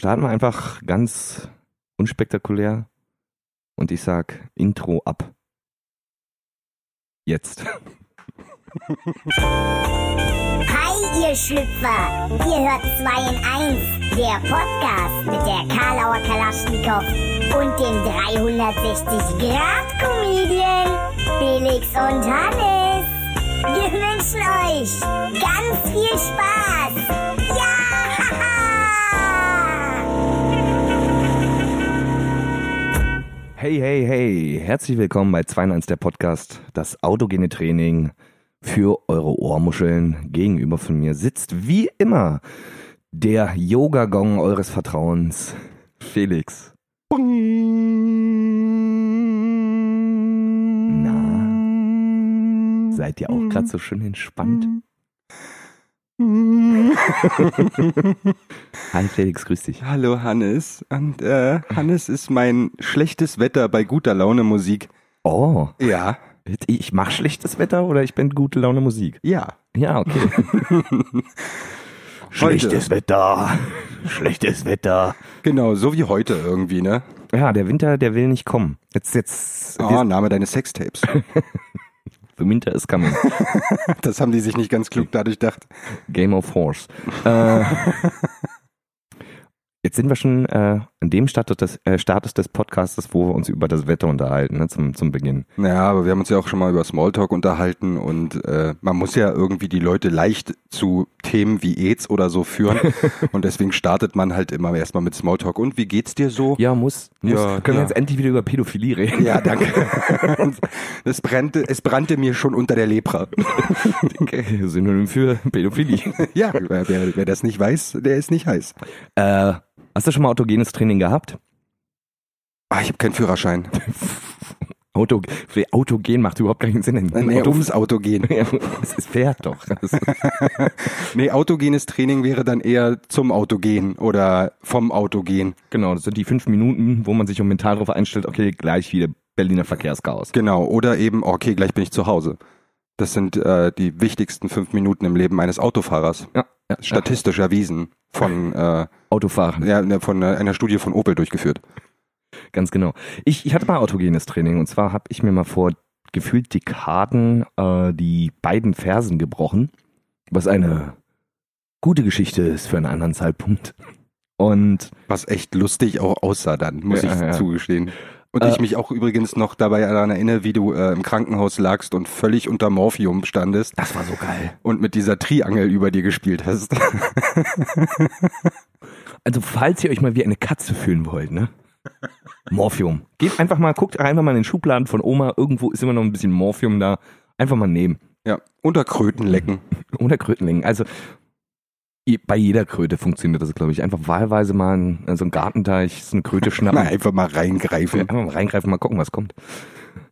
starten wir einfach ganz unspektakulär und ich sag Intro ab. Jetzt. Hi, ihr Schlüpfer! Ihr hört 2 in 1, der Podcast mit der Karlauer Kalaschnikow und dem 360-Grad-Comedian Felix und Hannes. Wir wünschen euch ganz viel Spaß! Hey, hey, hey, herzlich willkommen bei 2 in 1 der Podcast, das autogene Training für eure Ohrmuscheln. Gegenüber von mir sitzt wie immer der Yoga-Gong eures Vertrauens, Felix. Na, seid ihr auch gerade so schön entspannt? Hi Felix, grüß dich. Hallo Hannes. Und äh, Hannes ist mein schlechtes Wetter bei guter Laune Musik. Oh, Ja. ich mach schlechtes Wetter oder ich bin gute Laune Musik? Ja. Ja, okay. Schlechtes Wetter, schlechtes Wetter. Genau, so wie heute irgendwie, ne? Ja, der Winter, der will nicht kommen. Jetzt, jetzt, Oh, Name deines Sextapes. the Winter is coming. Das haben die sich nicht ganz klug dadurch gedacht. Game of Horse. Äh, jetzt sind wir schon äh, an dem Status des, äh, Status des Podcasts, wo wir uns über das Wetter unterhalten, ne, zum, zum Beginn. Naja, aber wir haben uns ja auch schon mal über Smalltalk unterhalten und äh, man muss ja irgendwie die Leute leicht zu Themen wie AIDS oder so führen. und deswegen startet man halt immer erstmal mit Smalltalk. Und wie geht's dir so? Ja, muss. muss. Ja, Können wir ja. jetzt endlich wieder über Pädophilie reden? Ja, danke. es, brannte, es brannte mir schon unter der Lepra. Synonym für Pädophilie. Ja, wer, wer, wer das nicht weiß, der ist nicht heiß. Äh, hast du schon mal autogenes Training gehabt? Ah, ich habe keinen Führerschein. Auto, autogen macht überhaupt keinen Sinn. Nee, Auto, ums Autogen. es ist fährt doch. Nee, autogenes Training wäre dann eher zum Autogen oder vom Autogen. genau, das sind die fünf Minuten, wo man sich um mental darauf einstellt, okay, gleich wieder Berliner Verkehrschaos. Genau. Oder eben, okay, gleich bin ich zu Hause. Das sind äh, die wichtigsten fünf Minuten im Leben eines Autofahrers. Ja, ja, Statistisch erwiesen. Von, äh, Autofahren, ja, ne, von äh, einer Studie von Opel durchgeführt. ganz genau. Ich, ich hatte mal autogenes Training und zwar habe ich mir mal vor gefühlt Dekaden äh, die beiden Fersen gebrochen, was eine gute Geschichte ist für einen anderen Zeitpunkt. Und Was echt lustig auch aussah dann, muss Ja, ich ja. zugestehen. Und Äh, ich mich auch übrigens noch dabei daran erinnere, wie du äh, im Krankenhaus lagst und völlig unter Morphium standest das war so geil. und mit dieser Triangel über dir gespielt hast. Also falls ihr euch mal wie eine Katze fühlen wollt, ne? Morphium. Geht einfach mal, guckt einfach mal in den Schubladen von Oma, irgendwo ist immer noch ein bisschen Morphium da. Einfach mal nehmen. ja, unter Kröten lecken. Oder Krötenlingen. Also i- bei jeder Kröte funktioniert das, glaube ich. Einfach wahlweise mal in, in so einen Gartenteich, so eine Kröte Mal schnappen. einfach mal reingreifen. Einfach mal reingreifen, mal gucken, was kommt.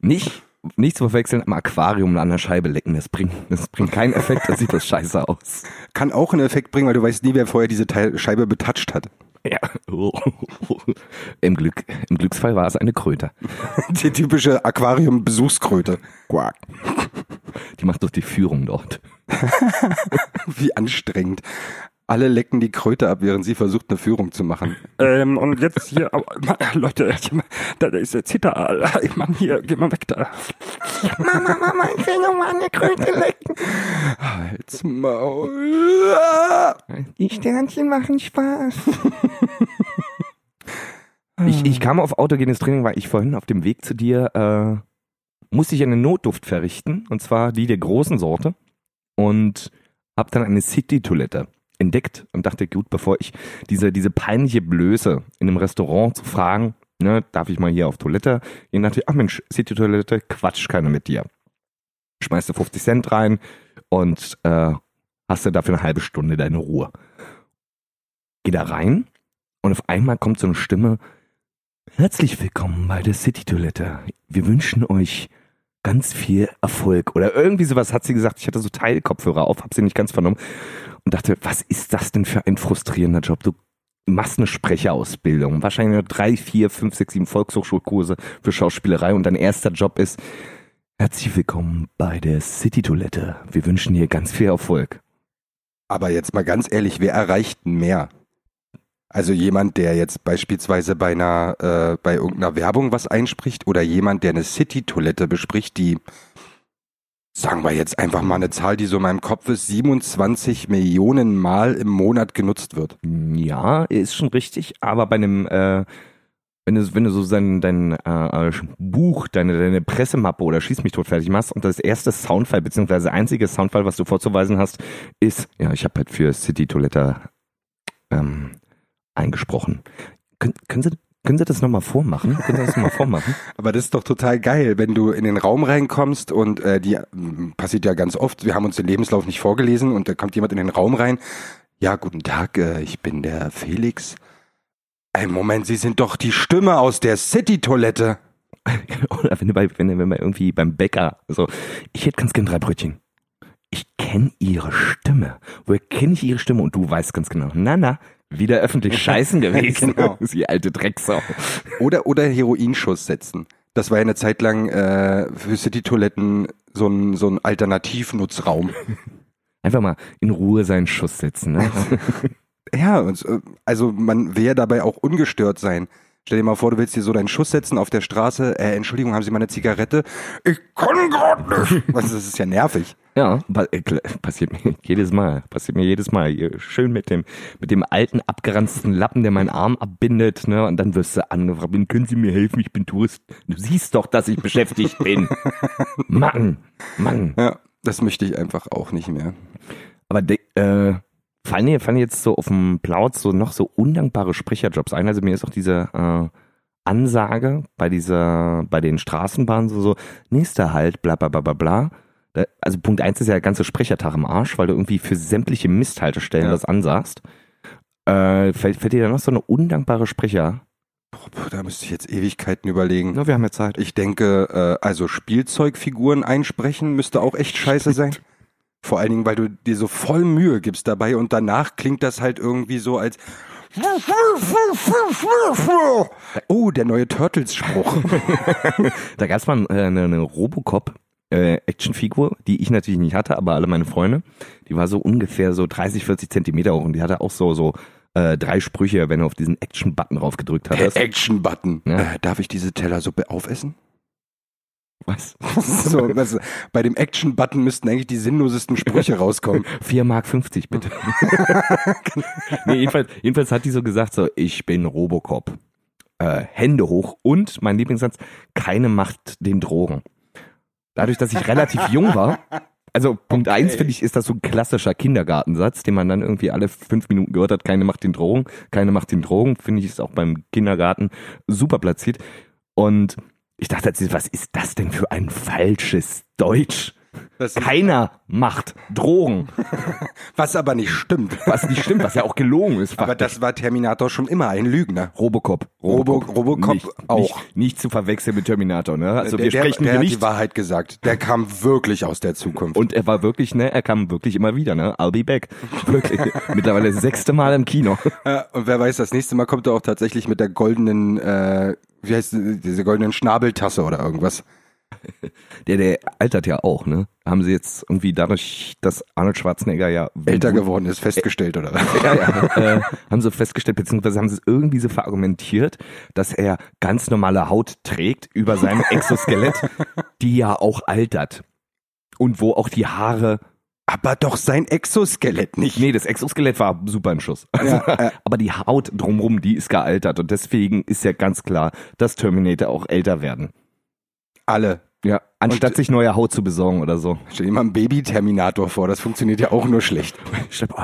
Nicht, nicht zu verwechseln, am Aquarium an der Scheibe lecken. Das bringt, das bringt keinen Effekt, das sieht das scheiße aus. Kann auch einen Effekt bringen, weil du weißt nie, wer vorher diese Teil Scheibe betatscht hat. Ja. Im, Glück, Im Glücksfall war es eine Kröte. Die typische Aquarium-Besuchskröte. Quack. Die macht doch die Führung dort. Wie anstrengend. Alle lecken die Kröte ab, während sie versucht, eine Führung zu machen. Ähm, und jetzt hier, Leute, da ist der Zitter. Mann, hier, geh mal weg da. Mama, Mama, ich will noch mal eine Kröte lecken. Halt's Maul. Die Sternchen machen Spaß. ich, ich kam auf autogenes Training, weil ich vorhin auf dem Weg zu dir äh, musste ich eine Notduft verrichten, und zwar die der großen Sorte. Und habe dann eine City-Toilette entdeckt und dachte, gut, bevor ich diese, diese peinliche Blöße in einem Restaurant zu fragen, ne, darf ich mal hier auf Toilette? Ich dachte, ach Mensch, City-Toilette, quatsch keiner mit dir. Schmeißt du 50 Cent rein und äh, hast du dafür eine halbe Stunde deine Ruhe. Geh da rein und auf einmal kommt so eine Stimme. Herzlich willkommen bei der City-Toilette. Wir wünschen euch ganz viel Erfolg. Oder irgendwie sowas hat sie gesagt. Ich hatte so Teilkopfhörer auf, hab sie nicht ganz vernommen und dachte, was ist das denn für ein frustrierender Job? Du machst eine Sprecherausbildung, wahrscheinlich nur drei, vier, fünf, sechs, sieben Volkshochschulkurse für Schauspielerei und dein erster Job ist, herzlich willkommen bei der City-Toilette. Wir wünschen dir ganz viel Erfolg. Aber jetzt mal ganz ehrlich, wer erreicht mehr? Also jemand, der jetzt beispielsweise bei einer, äh, bei irgendeiner Werbung was einspricht oder jemand, der eine City-Toilette bespricht, die, sagen wir jetzt einfach mal eine Zahl, die so in meinem Kopf ist, 27 Millionen Mal im Monat genutzt wird. Ja, ist schon richtig, aber bei einem, äh, wenn du, wenn du so dein, dein äh, Buch, deine, deine Pressemappe oder Schieß mich tot fertig machst und das erste Soundfile, beziehungsweise einzige Soundfile, was du vorzuweisen hast, ist, ja, ich habe halt für City Toilette ähm, eingesprochen. Können, können Sie können Sie das nochmal vormachen? Können Sie das nochmal vormachen? Aber das ist doch total geil, wenn du in den Raum reinkommst und äh, die m, passiert ja ganz oft, wir haben uns den Lebenslauf nicht vorgelesen und da kommt jemand in den Raum rein. Ja, guten Tag, äh, ich bin der Felix. Ey, Moment, Sie sind doch die Stimme aus der City-Toilette. Oder wenn du bei, wenn du, wenn wir irgendwie beim Bäcker, so, ich hätte ganz gern drei Brötchen. Ich kenne ihre Stimme. Woher kenne ich ihre Stimme? Und du weißt ganz genau, na, na, wieder öffentlich scheißen gewesen. Genau. Die alte Drecksau. Oder, oder Heroinschuss setzen. Das war ja eine Zeit lang äh, für City-Toiletten so ein, so ein Alternativnutzraum. Einfach mal in Ruhe seinen Schuss setzen, ne? Ja, äh, also man will ja dabei auch ungestört sein. Stell dir mal vor, du willst hier so deinen Schuss setzen auf der Straße. Äh, Entschuldigung, haben Sie mal eine Zigarette? Ich kann gerade nicht. Was, das ist ja nervig. Ja, äh, passiert mir jedes Mal. Passiert mir jedes Mal. Schön mit dem, mit dem alten, abgeranzten Lappen, der meinen Arm abbindet, ne? Und dann wirst du angefragt, können Sie mir helfen? Ich bin Tourist. Du siehst doch, dass ich beschäftigt bin. Mann, Mann. Ja, das möchte ich einfach auch nicht mehr. Aber de, äh, fallen dir, fallen jetzt so auf dem Plauz so noch so undankbare Sprecherjobs ein? Also mir ist auch diese äh, Ansage bei dieser, bei den Straßenbahnen so, so nächster Halt, bla bla bla bla bla. Da, also Punkt eins ist ja der ganze Sprechertag im Arsch, weil du irgendwie für sämtliche Misthaltestellen Ja. das ansagst. Äh, fällt, fällt dir da noch so eine undankbare Sprecher? Boah, da müsste ich jetzt Ewigkeiten überlegen. Na, wir haben ja Zeit. Ich denke, äh, also Spielzeugfiguren einsprechen müsste auch echt scheiße sein. Vor allen Dingen, weil du dir so voll Mühe gibst dabei und danach klingt das halt irgendwie so als Oh, der neue Turtles-Spruch. Da gab es mal äh, eine, eine Robocop. Äh, Actionfigur, die ich natürlich nicht hatte, aber alle meine Freunde, die war so ungefähr so 30, 40 Zentimeter hoch und die hatte auch so so äh, drei Sprüche, wenn du auf diesen Action-Button drauf gedrückt Der hattest. Action-Button. Ja. Äh, darf ich diese Teller so be- aufessen? Was? so, was, bei dem Action-Button müssten eigentlich die sinnlosesten Sprüche rauskommen. 4 Mark 50 bitte. nee, jedenfalls, jedenfalls hat die so gesagt so, ich bin Robocop. Äh, Hände hoch und mein Lieblingssatz, keine Macht den Drogen. Dadurch, dass ich relativ jung war, also Punkt Okay. eins finde ich, ist das so ein klassischer Kindergartensatz, den man dann irgendwie alle fünf Minuten gehört hat, keine Macht den Drogen, keine Macht den Drogen, finde ich ist auch beim Kindergarten super platziert. Und ich dachte, jetzt, was ist das denn für ein falsches Deutsch? Keiner macht Drogen. was aber nicht stimmt. Was nicht stimmt, was ja auch gelogen ist. Aber faktisch. das war Terminator schon immer ein Lügner. Robocop. Robo- Robocop nicht, auch. Nicht, nicht zu verwechseln mit Terminator, ne? Also der, wir der, sprechen der hier hat die nicht. Wahrheit gesagt. Der kam wirklich aus der Zukunft. Und er war wirklich, ne, er kam wirklich immer wieder, ne? I'll be back. Wirklich. Mittlerweile das sechste Mal im Kino. Äh, und wer weiß, das nächste Mal kommt er auch tatsächlich mit der goldenen, äh, wie heißt die, diese goldenen Schnabeltasse oder irgendwas. Der, der altert ja auch, ne? Haben sie jetzt irgendwie dadurch, dass Arnold Schwarzenegger ja Älter geworden ist, festgestellt oder was? ja, ja, äh, haben sie festgestellt, beziehungsweise haben sie es irgendwie so verargumentiert, dass er ganz normale Haut trägt über seinem Exoskelett, die ja auch altert. Und wo auch die Haare Aber doch sein Exoskelett nicht. Nee, das Exoskelett war super im Schuss. Also, Ja, äh. Aber die Haut drumrum, die ist gealtert. Und deswegen ist ja ganz klar, dass Terminator auch älter werden. Alle. Ja, anstatt Und- sich neue Haut zu besorgen oder so. Stell dir mal einen Baby-Terminator vor, das funktioniert ja auch nur schlecht. Stimmt, oh,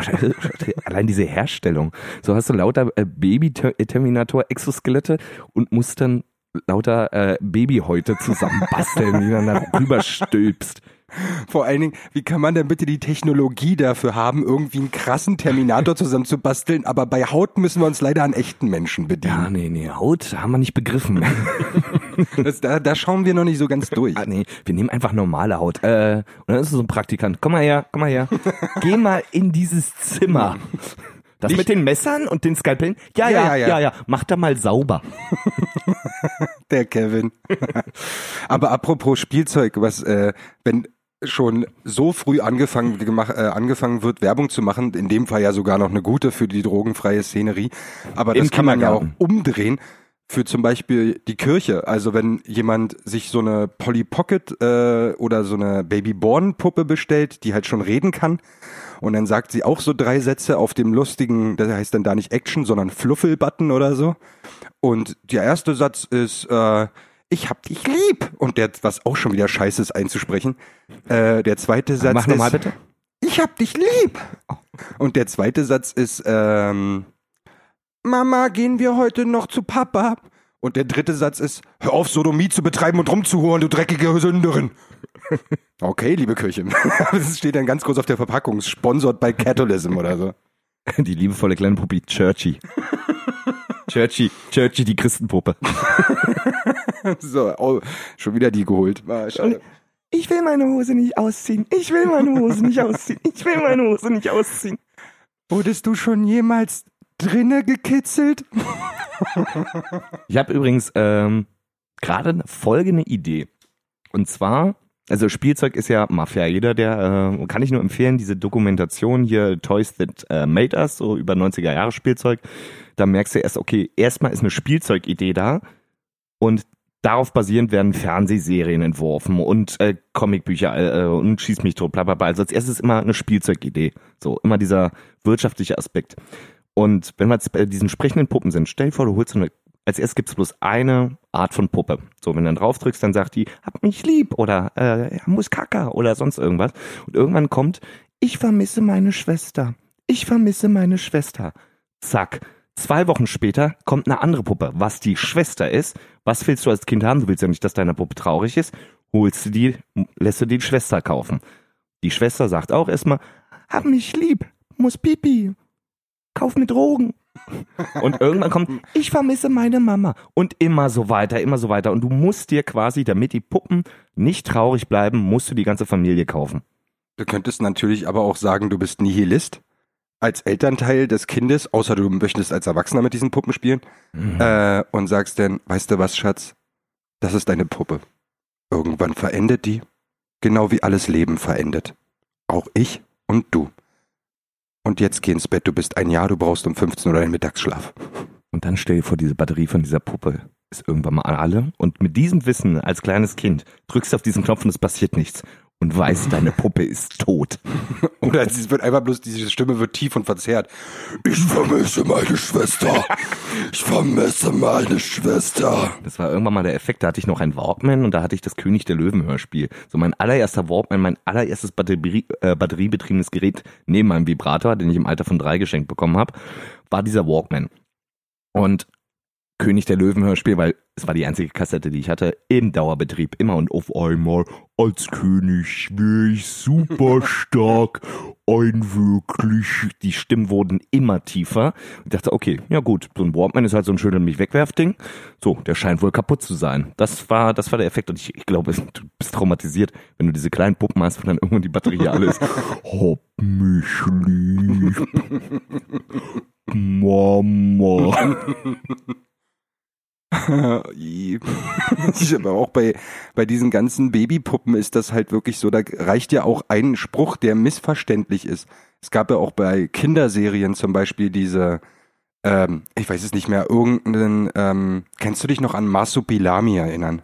allein diese Herstellung. So hast du lauter äh, Baby-Terminator-Exoskelette und musst dann lauter äh, Babyhäute zusammenbasteln, die dann da rüberstülpst. Vor allen Dingen, wie kann man denn bitte die Technologie dafür haben, irgendwie einen krassen Terminator zusammenzubasteln, aber bei Haut müssen wir uns leider an echten Menschen Ja, bedienen. nee, nee, Haut haben wir nicht begriffen. Das, da, da schauen wir noch nicht so ganz durch. Ah, nee, wir nehmen einfach normale Haut. Äh, und dann ist so ein Praktikant. Komm mal her, komm mal her. Geh mal in dieses Zimmer. Das Nicht- mit den Messern und den Skalpellen? Ja, ja, ja, Ja, ja, ja. Mach da mal sauber. Der Kevin. Aber apropos Spielzeug, was, äh, wenn schon so früh angefangen, gemacht, äh, angefangen wird, Werbung zu machen, in dem Fall ja sogar noch eine gute für die drogenfreie Szenerie. Aber Im das kann man ja auch umdrehen für zum Beispiel die Kirche. Also wenn jemand sich so eine Polly Pocket äh, oder so eine Babyborn-Puppe bestellt, die halt schon reden kann, und dann sagt sie auch so drei Sätze auf dem lustigen, das heißt dann da nicht Action, sondern Fluffel-Button oder so. Und der erste Satz ist, äh, ich hab dich lieb. Und der, was auch schon wieder scheiße ist einzusprechen. Äh, der zweite Satz Mach nochmal ist, bitte. ich hab dich lieb. Und der zweite Satz ist, ähm, Mama, gehen wir heute noch zu Papa? Und der dritte Satz ist, hör auf, Sodomie zu betreiben und rumzuhuren, du dreckige Sünderin. Okay, liebe Kirche. Das steht dann ganz groß auf der Verpackung, sponsored by Catholicism oder so. Die liebevolle kleine Puppe Churchy. Churchy, Churchy, die Christenpuppe. So, oh, schon wieder die geholt. Schade. Ich will meine Hose nicht ausziehen. Ich will meine Hose nicht ausziehen. Ich will meine Hose nicht ausziehen. Wurdest du schon jemals drinne gekitzelt? Ich habe übrigens ähm, gerade folgende Idee. Und zwar, also Spielzeug ist ja Mafia. Jeder, der, äh, kann ich nur empfehlen, diese Dokumentation hier, Toys That äh, Made Us, so über 90er Jahre Spielzeug. Da merkst du erst, okay, erstmal ist eine Spielzeugidee da und darauf basierend werden Fernsehserien entworfen und äh, Comicbücher äh, und schieß mich tot, bla bla bla. Also als erstes immer eine Spielzeugidee. So, immer dieser wirtschaftliche Aspekt. Und wenn wir jetzt bei diesen sprechenden Puppen sind, stell dir vor, du holst so eine, als erstes gibt's bloß eine Art von Puppe. So, wenn du dann drauf drückst, dann sagt die, hab mich lieb oder äh, muss Kaka oder sonst irgendwas. Und irgendwann kommt, ich vermisse meine Schwester. Ich vermisse meine Schwester. Zack. Zwei Wochen später kommt eine andere Puppe, was die Schwester ist. Was willst du als Kind haben? Du willst ja nicht, dass deine Puppe traurig ist. Holst du die, lässt du die Schwester kaufen. Die Schwester sagt auch erstmal, hab mich lieb, muss Pipi, kauf mir Drogen. Und irgendwann kommt, ich vermisse meine Mama. Und immer so weiter, immer so weiter. Und du musst dir quasi, damit die Puppen nicht traurig bleiben, musst du die ganze Familie kaufen. Du könntest natürlich aber auch sagen, du bist Nihilist. Als Elternteil des Kindes, außer du möchtest als Erwachsener mit diesen Puppen spielen, äh, und sagst dann, weißt du was, Schatz? Das ist deine Puppe. Irgendwann verendet die, genau wie alles Leben verendet. Auch ich und du. Und jetzt geh ins Bett, du bist ein Jahr, du brauchst um 15 Uhr deinen Mittagsschlaf. Und dann stell dir vor, diese Batterie von dieser Puppe ist irgendwann mal alle. Und mit diesem Wissen als kleines Kind drückst du auf diesen Knopf und es passiert nichts. Und weißt, deine Puppe ist tot. Oder es wird einfach bloß, diese Stimme wird tief und verzerrt. Ich vermisse meine Schwester. Ich vermisse meine Schwester. Das war irgendwann mal der Effekt, da hatte ich noch ein Walkman und da hatte ich das König der Löwen Hörspiel. So mein allererster Walkman, mein allererstes Batterie, äh, batteriebetriebenes Gerät neben meinem Vibrator, den ich im Alter von drei geschenkt bekommen habe, war dieser Walkman. Und König der Löwen Hörspiel, weil es war die einzige Kassette, die ich hatte, im Dauerbetrieb, immer und auf einmal. Als König wäre ich super stark, ein wirklich. Die Stimmen wurden immer tiefer. Ich dachte, okay, ja gut, so ein Walkman ist halt so ein schöner mich wegwerf-Ding. So, der scheint wohl kaputt zu sein. Das war, das war der Effekt und ich, ich glaube, du bist traumatisiert, wenn du diese kleinen Puppen hast und dann irgendwann die Batterie alle ist. Hab mich lieb. Mama. Aber auch bei, bei diesen ganzen Babypuppen ist das halt wirklich so, da reicht ja auch ein Spruch, der missverständlich ist. Es gab ja auch bei Kinderserien zum Beispiel diese, ähm, ich weiß es nicht mehr, irgendeinen, ähm, kennst du dich noch an Marsupilami erinnern?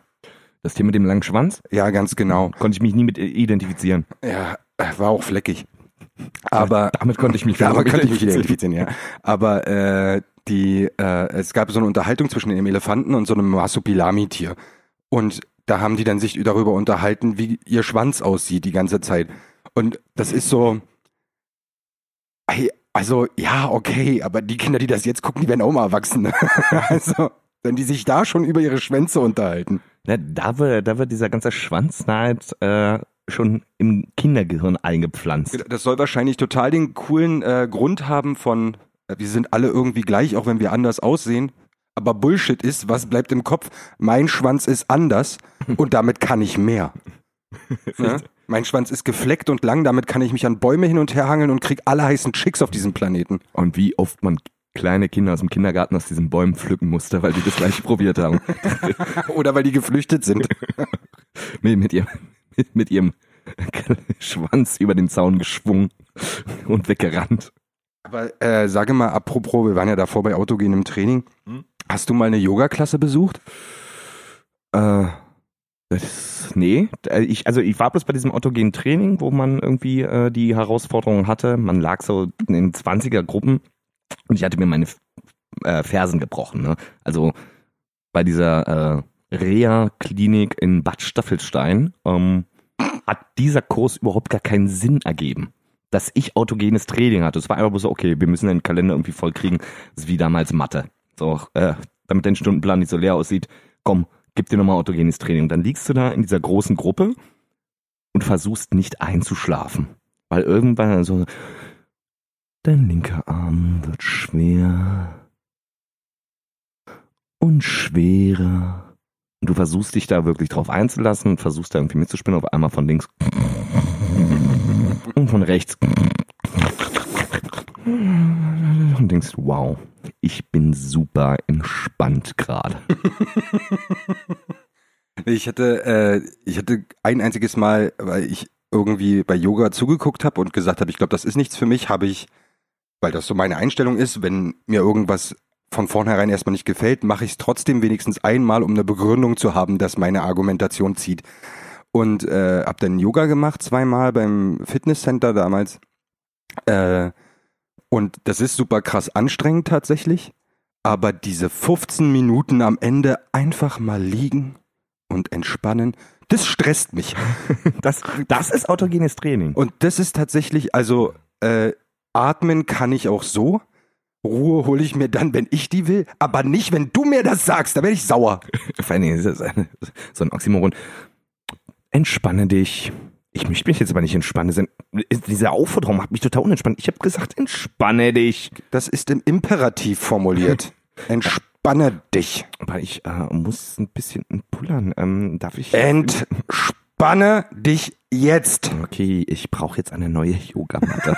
Das Thema mit dem langen Schwanz Ja, ganz genau. konnte ich mich nie mit identifizieren. Ja, äh, war auch fleckig. Aber damit konnte ich mich damit konnte ich mich identifizieren, ja. Aber äh, die, äh, es gab so eine Unterhaltung zwischen dem Elefanten und so einem Marsupilami-Tier. Und da haben die dann sich darüber unterhalten, wie ihr Schwanz aussieht die ganze Zeit. Und das ist so, also ja, okay, aber die Kinder, die das jetzt gucken, die werden auch mal erwachsen. also, wenn die sich da schon über ihre Schwänze unterhalten. Ja, da, wird, da wird dieser ganze Schwanzneid äh, schon im Kindergehirn eingepflanzt. Das soll wahrscheinlich total den coolen äh, Grund haben von, wir sind alle irgendwie gleich, auch wenn wir anders aussehen. Aber Bullshit ist, was bleibt im Kopf? Mein Schwanz ist anders und damit kann ich mehr. Ne? Mein Schwanz ist gefleckt und lang, damit kann ich mich an Bäume hin und her hangeln und krieg alle heißen Chicks auf diesem Planeten. Und wie oft man kleine Kinder aus dem Kindergarten aus diesen Bäumen pflücken musste, weil die das gleich probiert haben. Oder weil die geflüchtet sind. mit, mit, ihrem, mit, mit ihrem Schwanz über den Zaun geschwungen und weggerannt. Aber äh, sage mal, apropos, wir waren ja davor bei Autogen im Training. Hm? Hast du mal eine Yoga-Klasse besucht? Äh, das, nee, ich, also ich war bloß bei diesem autogenen Training, wo man irgendwie äh, die Herausforderung hatte. Man lag so in 20er Gruppen und ich hatte mir meine äh, Fersen gebrochen. Ne? Also bei dieser äh, Reha-Klinik in Bad Staffelstein ähm, hat dieser Kurs überhaupt gar keinen Sinn ergeben. Dass ich autogenes Training hatte. Es war einfach so, okay, wir müssen den Kalender irgendwie vollkriegen. Das ist wie damals Mathe. So, äh, damit dein Stundenplan nicht so leer aussieht. Komm, gib dir nochmal autogenes Training. Und dann liegst du da in dieser großen Gruppe und versuchst nicht einzuschlafen. Weil irgendwann so, dein linker Arm wird schwer und schwerer. Und du versuchst dich da wirklich drauf einzulassen und versuchst da irgendwie mitzuspinnen, auf einmal von links und von rechts. Und denkst, wow, ich bin super entspannt gerade. Ich hatte, äh, ich hatte ein einziges Mal, weil ich irgendwie bei Yoga zugeguckt habe und gesagt habe, ich glaube, das ist nichts für mich, habe ich, weil das so meine Einstellung ist, wenn mir irgendwas von vornherein erstmal nicht gefällt, mache ich es trotzdem wenigstens einmal, um eine Begründung zu haben, dass meine Argumentation zieht. Und äh, habe dann Yoga gemacht, zweimal beim Fitnesscenter damals. Äh, und das ist super krass anstrengend tatsächlich. Aber diese 15 Minuten am Ende einfach mal liegen und entspannen, das stresst mich. Das, das ist autogenes Training. Und das ist tatsächlich, also äh, atmen kann ich auch so. Ruhe hole ich mir dann, wenn ich die will, aber nicht, wenn du mir das sagst, da werde ich sauer. Vor allen Dingen so ein Oxymoron. Entspanne dich. Ich möchte mich jetzt aber nicht entspannen. Diese Aufforderung macht mich total unentspannt. Ich habe gesagt, entspanne dich. Das ist im Imperativ formuliert. Entspanne dich. Aber ich äh, muss ein bisschen pullern. Ähm, darf ich? Entspanne dich jetzt. Okay, ich brauche jetzt eine neue Yogamatte.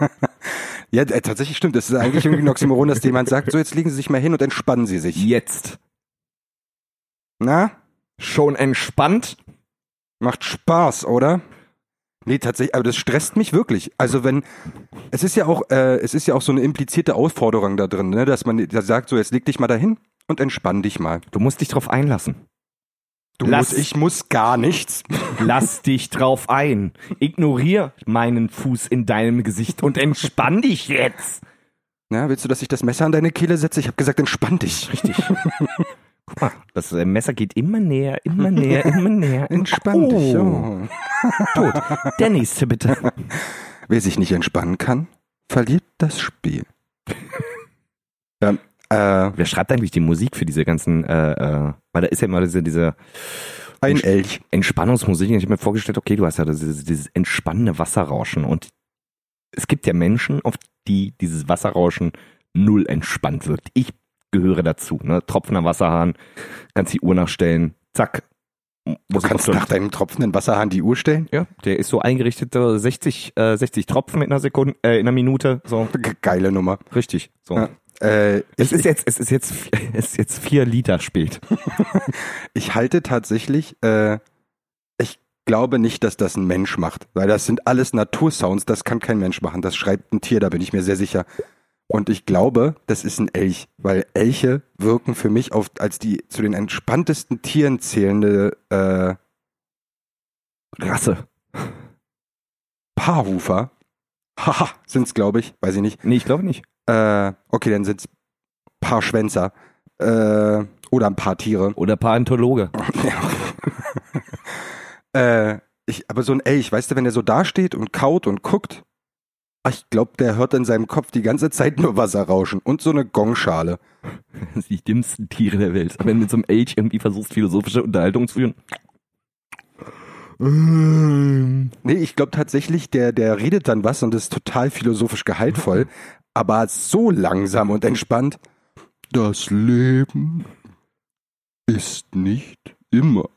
ja, äh, tatsächlich stimmt. Das ist eigentlich irgendwie ein Oxymoron, dass jemand sagt, so jetzt legen Sie sich mal hin und entspannen Sie sich. Jetzt. Na? Schon entspannt? Macht Spaß, oder? Nee, tatsächlich, aber das stresst mich wirklich. Also wenn, es ist ja auch, äh, es ist ja auch so eine implizierte Aufforderung da drin, ne, dass man da sagt, so jetzt leg dich mal dahin und entspann dich mal. Du musst dich drauf einlassen. Du Lass, musst, ich muss gar nichts. Lass dich drauf ein. Ignorier meinen Fuß in deinem Gesicht und entspann dich jetzt. Na, willst du, dass ich das Messer an deine Kehle setze? Ich habe gesagt, entspann dich. Richtig. Guck mal, das äh, Messer geht immer näher, immer näher, immer näher. Entspann oh. dich. Oh. Tot. Der nächste bitte. Wer sich nicht entspannen kann, verliert das Spiel. ja, äh, Wer schreibt eigentlich die Musik für diese ganzen, äh, äh, weil da ist ja immer diese, diese ein Elch. Entspannungsmusik. Ich habe mir vorgestellt, okay, du hast ja dieses, dieses entspannende Wasserrauschen und es gibt ja Menschen, auf die dieses Wasserrauschen null entspannt wirkt. Ich gehöre dazu. Ne? Tropfender Wasserhahn, kannst die Uhr nachstellen, zack. Du kannst nach deinem tropfenden Wasserhahn die Uhr stellen? Ja, der ist so eingerichtet, 60, äh, 60 Tropfen in einer Sekunde, äh, in einer Minute. So. Geile Nummer. Richtig. So. Ja. Äh, es ist jetzt, es ist jetzt, es ist jetzt vier Liter spät. ich halte tatsächlich, äh, ich glaube nicht, dass das ein Mensch macht, weil das sind alles Natursounds, das kann kein Mensch machen. Das schreibt ein Tier, da bin ich mir sehr sicher. Und ich glaube, das ist ein Elch, weil Elche wirken für mich oft als die zu den entspanntesten Tieren zählende äh, Rasse. Paarhufer. Haha, sind's, glaube ich. Weiß ich nicht. Nee, ich glaube nicht. Äh, okay, dann sind's Paarschwänzer. Äh, oder ein paar Tiere. Oder Paarentologe. äh, ich, aber so ein Elch, weißt du, wenn er so dasteht und kaut und guckt, ich glaube, der hört in seinem Kopf die ganze Zeit nur Wasser rauschen und so eine Gongschale. Das sind die dümmsten Tiere der Welt. Wenn du mit so einem Age irgendwie versuchst, philosophische Unterhaltung zu führen. Nee, ich glaube tatsächlich, der, der redet dann was und ist total philosophisch gehaltvoll, aber so langsam und entspannt. Das Leben ist nicht immer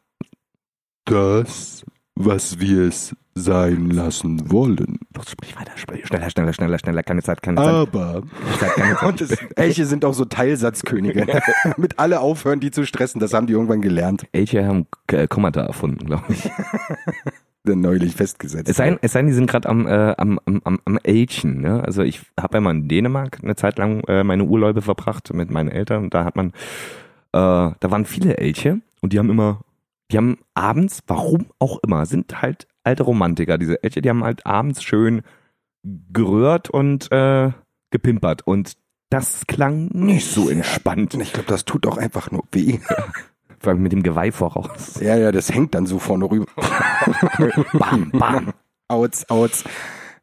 das, was wir es sein lassen wollen. Los, sprich weiter, sprich. Schneller, schneller, schneller, schneller, keine Zeit, keine Zeit. Aber. Zeit, keine Zeit. Und es, Elche sind auch so Teilsatzkönige. Mit alle aufhören, die zu stressen, das haben die irgendwann gelernt. Elche haben äh, Kommata erfunden, glaube ich. Neulich festgesetzt. Es sei, es sei denn, die sind gerade am, äh, am, am, am, am Elchen. Ne? Also ich habe ja mal in Dänemark eine Zeit lang äh, meine Urlaube verbracht mit meinen Eltern. Und da hat man, äh, da waren viele Elche und die haben immer, die haben abends, warum auch immer, sind halt alte Romantiker, diese Elche, die haben halt abends schön gerührt und äh, gepimpert. Und das klang nicht so entspannt. Ich glaube, das tut auch einfach nur weh. Vor allem mit dem Geweih voraus. Ja, ja, das hängt dann so vorne rüber. Bam, bam. Outs, outs.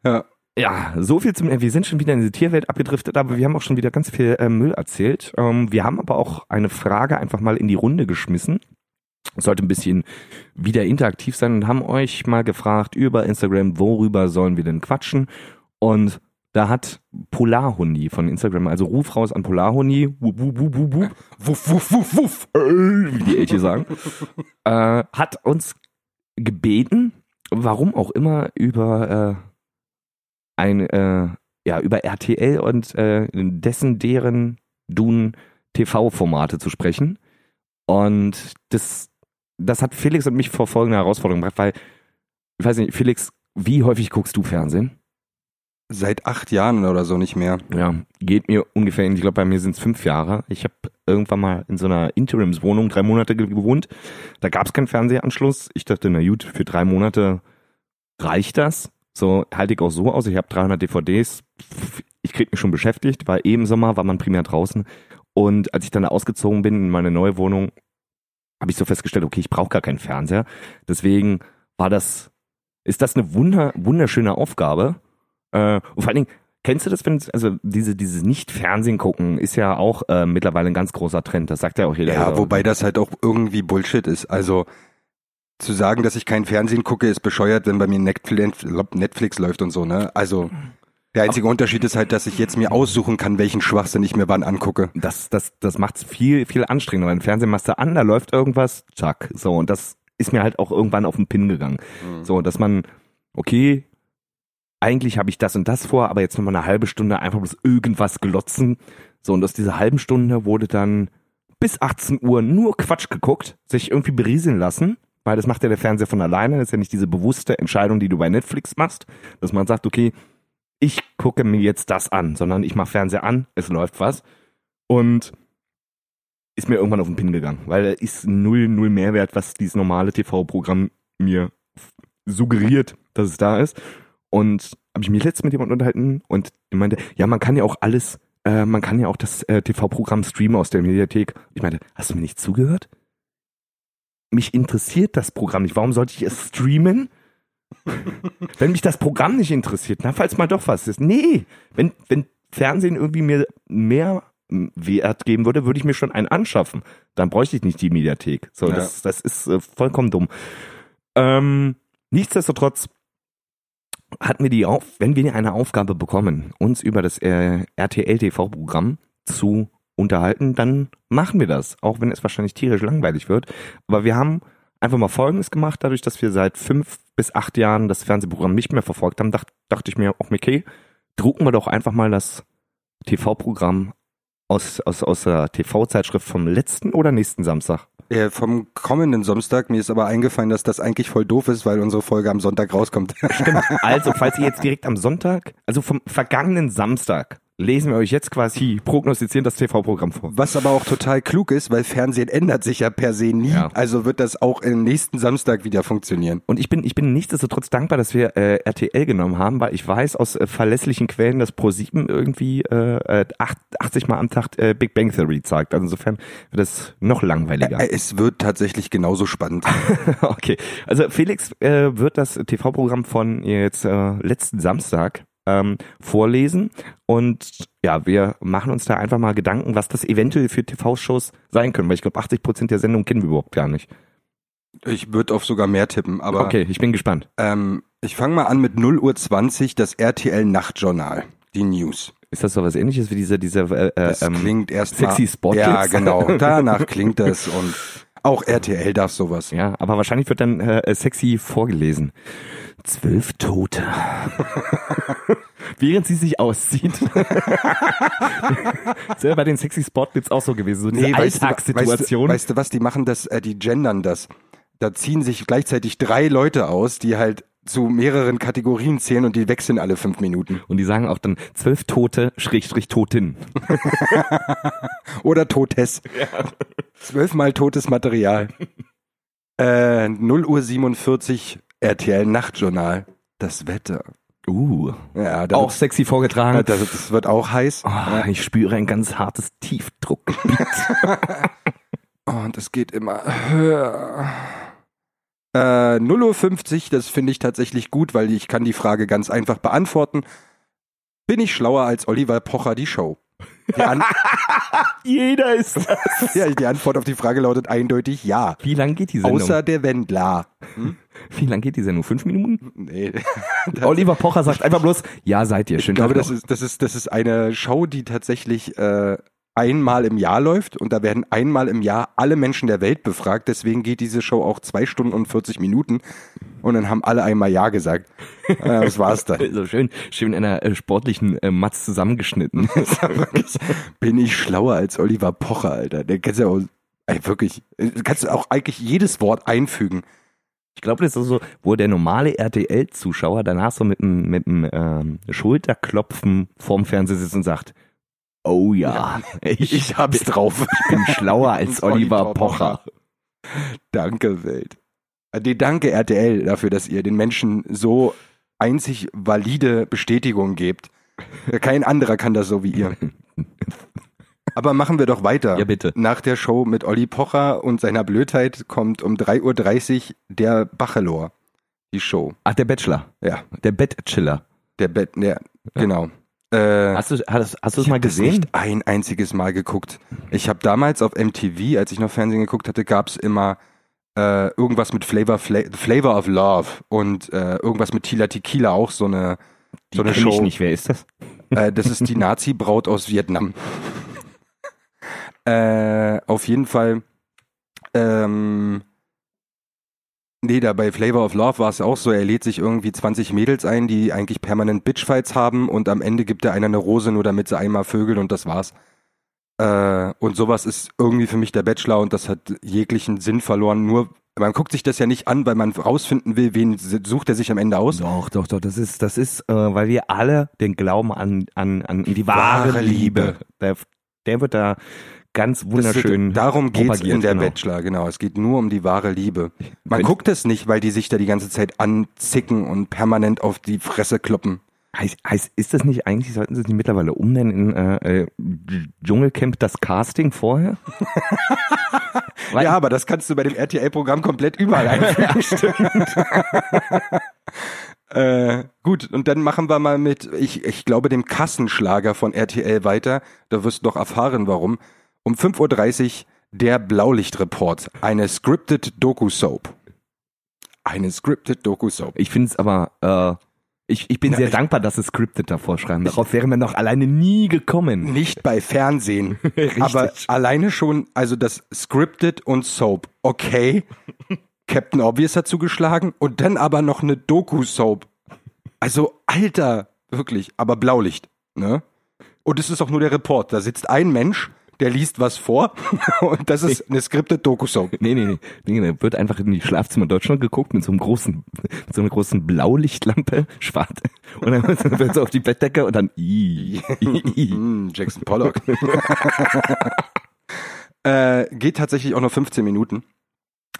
Ja. Ja, so viel zum. Wir sind schon wieder in diese Tierwelt abgedriftet, aber wir haben auch schon wieder ganz viel äh, Müll erzählt. Ähm, wir haben aber auch eine Frage einfach mal in die Runde geschmissen. Sollte ein bisschen wieder interaktiv sein und haben euch mal gefragt über Instagram, worüber sollen wir denn quatschen? Und da hat Polarhundi von Instagram, also Ruf raus an Polarhundi, wup, wup, wup, wup, wup, Wuff, wuff, wuff, wuff. äh, wie die Elche sagen, äh, hat uns gebeten, warum auch immer, über äh, ein, äh, ja, über RTL und äh, dessen, deren Dun TV-Formate zu sprechen. Und das, das hat Felix und mich vor folgende Herausforderung gebracht, weil, ich weiß nicht, Felix, wie häufig guckst du Fernsehen? Seit acht Jahren oder so nicht mehr. Ja, geht mir ungefähr, ich glaube, bei mir sind es fünf Jahre. Ich habe irgendwann mal in so einer Interimswohnung drei Monate ge- gewohnt. Da gab es keinen Fernsehanschluss. Ich dachte, na gut, für drei Monate reicht das. So halte ich auch so aus. Ich habe 300 DVDs. Ich krieg mich schon beschäftigt. War eben Sommer, war man primär draußen. Und als ich dann ausgezogen bin in meine neue Wohnung, habe ich so festgestellt, okay, ich brauche gar keinen Fernseher. Deswegen war das, ist das eine wunder, wunderschöne Aufgabe. Äh, und vor allen Dingen, kennst du das, wenn, also diese, dieses Nicht-Fernsehen gucken ist ja auch äh, mittlerweile ein ganz großer Trend. Das sagt ja auch jeder. Ja, Also, wobei das halt auch irgendwie Bullshit ist. Also zu sagen, dass ich kein Fernsehen gucke, ist bescheuert, wenn bei mir Netflix, Netflix läuft und so, ne? Also der einzige Unterschied ist halt, dass ich jetzt mir aussuchen kann, welchen Schwachsinn ich mir wann angucke. das, das, das macht's viel, viel anstrengender. Im Fernsehen machst du an, da läuft irgendwas, zack. So, und das ist mir halt auch irgendwann auf den Pin gegangen. So, dass man, okay, eigentlich habe ich das und das vor, aber jetzt nochmal eine halbe Stunde einfach bloß irgendwas glotzen. So, und aus dieser halben Stunde wurde dann bis 18 Uhr nur Quatsch geguckt, sich irgendwie berieseln lassen, weil das macht ja der Fernseher von alleine. Das ist ja nicht diese bewusste Entscheidung, die du bei Netflix machst, dass man sagt, okay, ich gucke mir jetzt das an, sondern ich mache Fernseher an, es läuft was. Und ist mir irgendwann auf den Pin gegangen, weil er ist null, null Mehrwert, was dieses normale TV-Programm mir suggeriert, dass es da ist. Und habe ich mich letztens mit jemandem unterhalten und die meinte, ja, man kann ja auch alles, äh, man kann ja auch das äh, TV-Programm streamen aus der Mediathek. Ich meinte, hast du mir nicht zugehört? Mich interessiert das Programm nicht. Warum sollte ich es streamen? wenn mich das Programm nicht interessiert, na, falls mal doch was ist. Nee, wenn, wenn Fernsehen irgendwie mir mehr Wert geben würde, würde ich mir schon einen anschaffen. Dann bräuchte ich nicht die Mediathek. So, Ja. das, das ist äh, vollkommen dumm. Ähm, nichtsdestotrotz hatten wir die auf, wenn wir eine Aufgabe bekommen, uns über das äh, RTL-TV-Programm zu unterhalten, dann machen wir das, auch wenn es wahrscheinlich tierisch langweilig wird. Aber wir haben einfach mal Folgendes gemacht, dadurch, dass wir seit fünf bis acht Jahren das Fernsehprogramm nicht mehr verfolgt haben, dacht, dachte ich mir, auch okay, drucken wir doch einfach mal das TV-Programm aus, aus, aus der TV-Zeitschrift vom letzten oder nächsten Samstag. Äh, vom kommenden Samstag, mir ist aber eingefallen, dass das eigentlich voll doof ist, weil unsere Folge am Sonntag rauskommt. Stimmt. Also, falls ihr jetzt direkt am Sonntag, also vom vergangenen Samstag, lesen wir euch jetzt quasi prognostizieren das TV-Programm vor. Was aber auch total klug ist, weil Fernsehen ändert sich ja per se nie. Ja. Also wird das auch im nächsten Samstag wieder funktionieren. Und ich bin, ich bin nichtsdestotrotz dankbar, dass wir äh, RTL genommen haben, weil ich weiß aus äh, verlässlichen Quellen, dass Pro7 irgendwie äh, äh, acht- 80 Mal am Tag äh, Big Bang Theory zeigt. Also insofern wird das noch langweiliger. Äh, Es wird tatsächlich genauso spannend. okay, also Felix äh, wird das TV-Programm von jetzt äh, letzten Samstag ähm, vorlesen und ja, wir machen uns da einfach mal Gedanken, was das eventuell für TV-Shows sein können, weil ich glaube 80 Prozent der Sendung kennen wir überhaupt gar nicht. Ich würde auf sogar mehr tippen, aber Okay, ich bin gespannt. ähm, ich fange mal an mit 0 Uhr 20, das RTL Nachtjournal, die News. Ist das so was ähnliches wie dieser, dieser äh, Das ähm, klingt erst sexy Spot Ja, genau. Danach klingt das und auch RTL darf sowas. Ja, aber wahrscheinlich wird dann äh, sexy vorgelesen. Zwölf Tote. Während sie sich auszieht. ist ja bei den sexy jetzt auch so gewesen, so diese weißt du, weißt, Alltagssituation. du, weißt du was, die machen das, äh, die gendern das. Da ziehen sich gleichzeitig drei Leute aus, die halt zu mehreren Kategorien zählen und die wechseln alle fünf Minuten. Und die sagen auch dann zwölf Tote, Schrägstrich Totin. Oder Totes. Zwölfmal totes Material. Äh, 0 Uhr 47 RTL Nachtjournal. Das Wetter. Uh, Ja, da auch wird's- sexy vorgetragen. das, das wird auch heiß. Oh, ich spüre ein ganz hartes Tiefdruckgebiet. Und es geht immer höher. Äh, 0 Uhr 50, das finde ich tatsächlich gut, weil ich kann die Frage ganz einfach beantworten. Bin ich schlauer als Oliver Pocher die Show? Die, Jeder ist das. ja, die Antwort auf die Frage lautet eindeutig ja. Wie lang geht die Sendung? Außer der Wendler. Wie lang geht die Sendung? Fünf Minuten? Nee. Oliver Pocher sagt einfach bloß, ja, seid ihr. Schön Ich glaube, Tag das noch. ist, das ist, das ist eine Show, die tatsächlich äh, einmal im Jahr läuft und da werden einmal im Jahr alle Menschen der Welt befragt. Deswegen geht diese Show auch zwei Stunden und 40 Minuten und dann haben alle einmal Ja gesagt. Äh, das war's dann. so schön, schön in einer äh, sportlichen äh, Matz zusammengeschnitten. Bin ich schlauer als Oliver Pocher, Alter. Der kannst ja auch, ey, wirklich, äh, kannst du auch eigentlich jedes Wort einfügen. Ich glaube, das ist so, wo der normale RTL-Zuschauer danach so mit einem mit ähm, Schulterklopfen vorm Fernseher sitzt und sagt, oh ja, ich, Ich hab's drauf. bin schlauer als Oliver Pocher. Danke, Welt. Äh, Nee, danke, RTL, dafür, dass ihr den Menschen so einzig valide Bestätigung gebt. Kein anderer kann das so wie ihr. Aber machen wir doch weiter. Ja, bitte. Nach der Show mit Olli Pocher und seiner Blödheit kommt um 3.30 Uhr der Bachelor. Die Show. Ach, der Bachelor, Ja, der Bettchiller. der Bett, ja, genau. Äh, Hast du, hast, hast du es ich mal hab das gesehen? nicht ein einziges Mal geguckt. Ich habe damals auf MTV, als ich noch Fernsehen geguckt hatte, gab's immer äh, irgendwas mit Flavor, Fla Flavor of Love und äh, irgendwas mit Tila Tequila, auch so eine, so eine kenn ich Show. nicht. Wer ist das? Äh, das ist die Nazi-Braut aus Vietnam. Äh, auf jeden Fall. Ähm, nee, da bei Flavor of Love war es auch so, er lädt sich irgendwie 20 Mädels ein, die eigentlich permanent Bitchfights haben und am Ende gibt er einer eine Rose, nur damit sie einmal vögeln und das war's. Äh, und sowas ist irgendwie für mich der Bachelor und das hat jeglichen Sinn verloren. Nur, man guckt sich das ja nicht an, weil man rausfinden will, wen sucht er sich am Ende aus. Doch, doch, doch. Das ist, das ist, äh, weil wir alle den Glauben an, an, an die wahre, Wahre Liebe. Liebe. Der, der wird da ganz wunderschön. wird, darum geht's propagiert, in der genau. Bachelor, genau. Es geht nur um die wahre Liebe. Man Wenn- guckt es nicht, weil die sich da die ganze Zeit anzicken und permanent auf die Fresse kloppen. Heißt, heißt, ist das nicht eigentlich, sollten sie es nicht mittlerweile umnennen in äh, äh, Dschungelcamp das Casting vorher? Ja, aber das kannst du bei dem RTL-Programm komplett überall einfügen. äh, gut, und dann machen wir mal mit, ich, ich glaube, dem Kassenschlager von RTL weiter. Da wirst du noch erfahren, warum. Um 5.30 Uhr der Blaulichtreport, eine scripted Doku-Soap. Eine scripted Doku-Soap. Ich finde es aber, äh, ich, ich bin Na, sehr ich- dankbar, dass sie Scripted davor schreiben. Darauf wären wir noch alleine nie gekommen. Nicht bei Fernsehen, aber alleine schon, also das Scripted und Soap, okay. Captain Obvious hat zugeschlagen und dann aber noch eine Doku-Soap. Also, Alter, wirklich, aber Blaulicht, ne? Und es ist auch nur der Report. Da sitzt ein Mensch, der liest was vor und das ist eine scripted Doku-Soap. Nee, nee, nee. nee. Da wird einfach in die Schlafzimmer Deutschland geguckt mit so einem großen, mit so einer großen Blaulichtlampe, schwarz. Und dann wird so auf die Bettdecke und dann, i. Hm, Jackson Pollock. äh, geht tatsächlich auch nur 15 Minuten.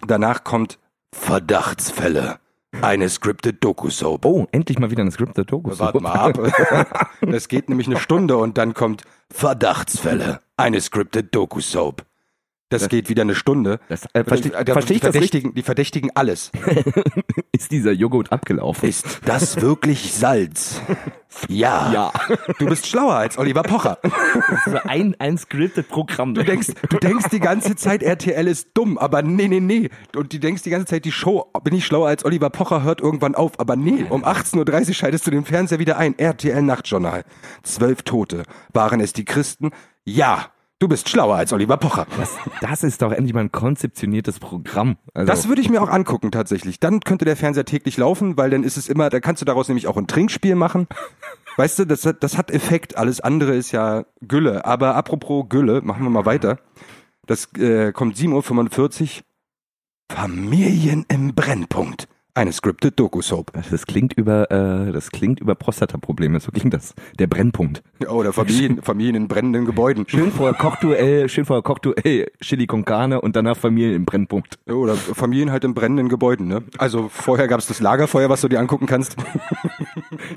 Danach kommt Verdachtsfälle. Eine scripted Doku-Soap. Oh, endlich mal wieder eine Scripted Doku. Warte mal ab. Das geht nämlich eine Stunde und dann kommt Verdachtsfälle. Eine scripted Doku-Soap. Das geht wieder eine Stunde. Das, äh, verste, die, verstehe ich das richtig? verdächtigen, die verdächtigen alles. Ist dieser Joghurt abgelaufen? Ist das wirklich Salz? Ja. ja. Du bist schlauer als Oliver Pocher. So ein, ein scripted Programm. Du denkst, du denkst die ganze Zeit, RTL ist dumm, aber nee, nee, nee. Und du denkst die ganze Zeit, die Show, bin ich schlauer als Oliver Pocher, hört irgendwann auf. Aber nee, um 18.30 Uhr schaltest du den Fernseher wieder ein. RTL Nachtjournal. Zwölf Tote. Waren es die Christen? Ja. Du bist schlauer als Oliver Pocher. das, das ist doch endlich mal ein konzeptioniertes Programm. Also, Das würde ich mir auch angucken tatsächlich. Dann könnte der Fernseher täglich laufen, weil dann ist es immer, da kannst du daraus nämlich auch ein Trinkspiel machen. Weißt du, das, hat- das hat Effekt. Alles andere ist ja Gülle. Aber apropos Gülle, machen wir mal weiter. Das äh, kommt 7.45 Uhr. Familien im Brennpunkt. Eine scripted Doku-Soap. Das klingt über, äh, das klingt über Prostata-Probleme. So klingt das. Der Brennpunkt. Oder Familien, Familien in brennenden Gebäuden. Schön vorher Kochduell, schön vorher Kochduell, Chili con Carne und danach Familien im Brennpunkt. Oder Familien halt in brennenden Gebäuden, ne? Also vorher gab's das Lagerfeuer, was du dir angucken kannst.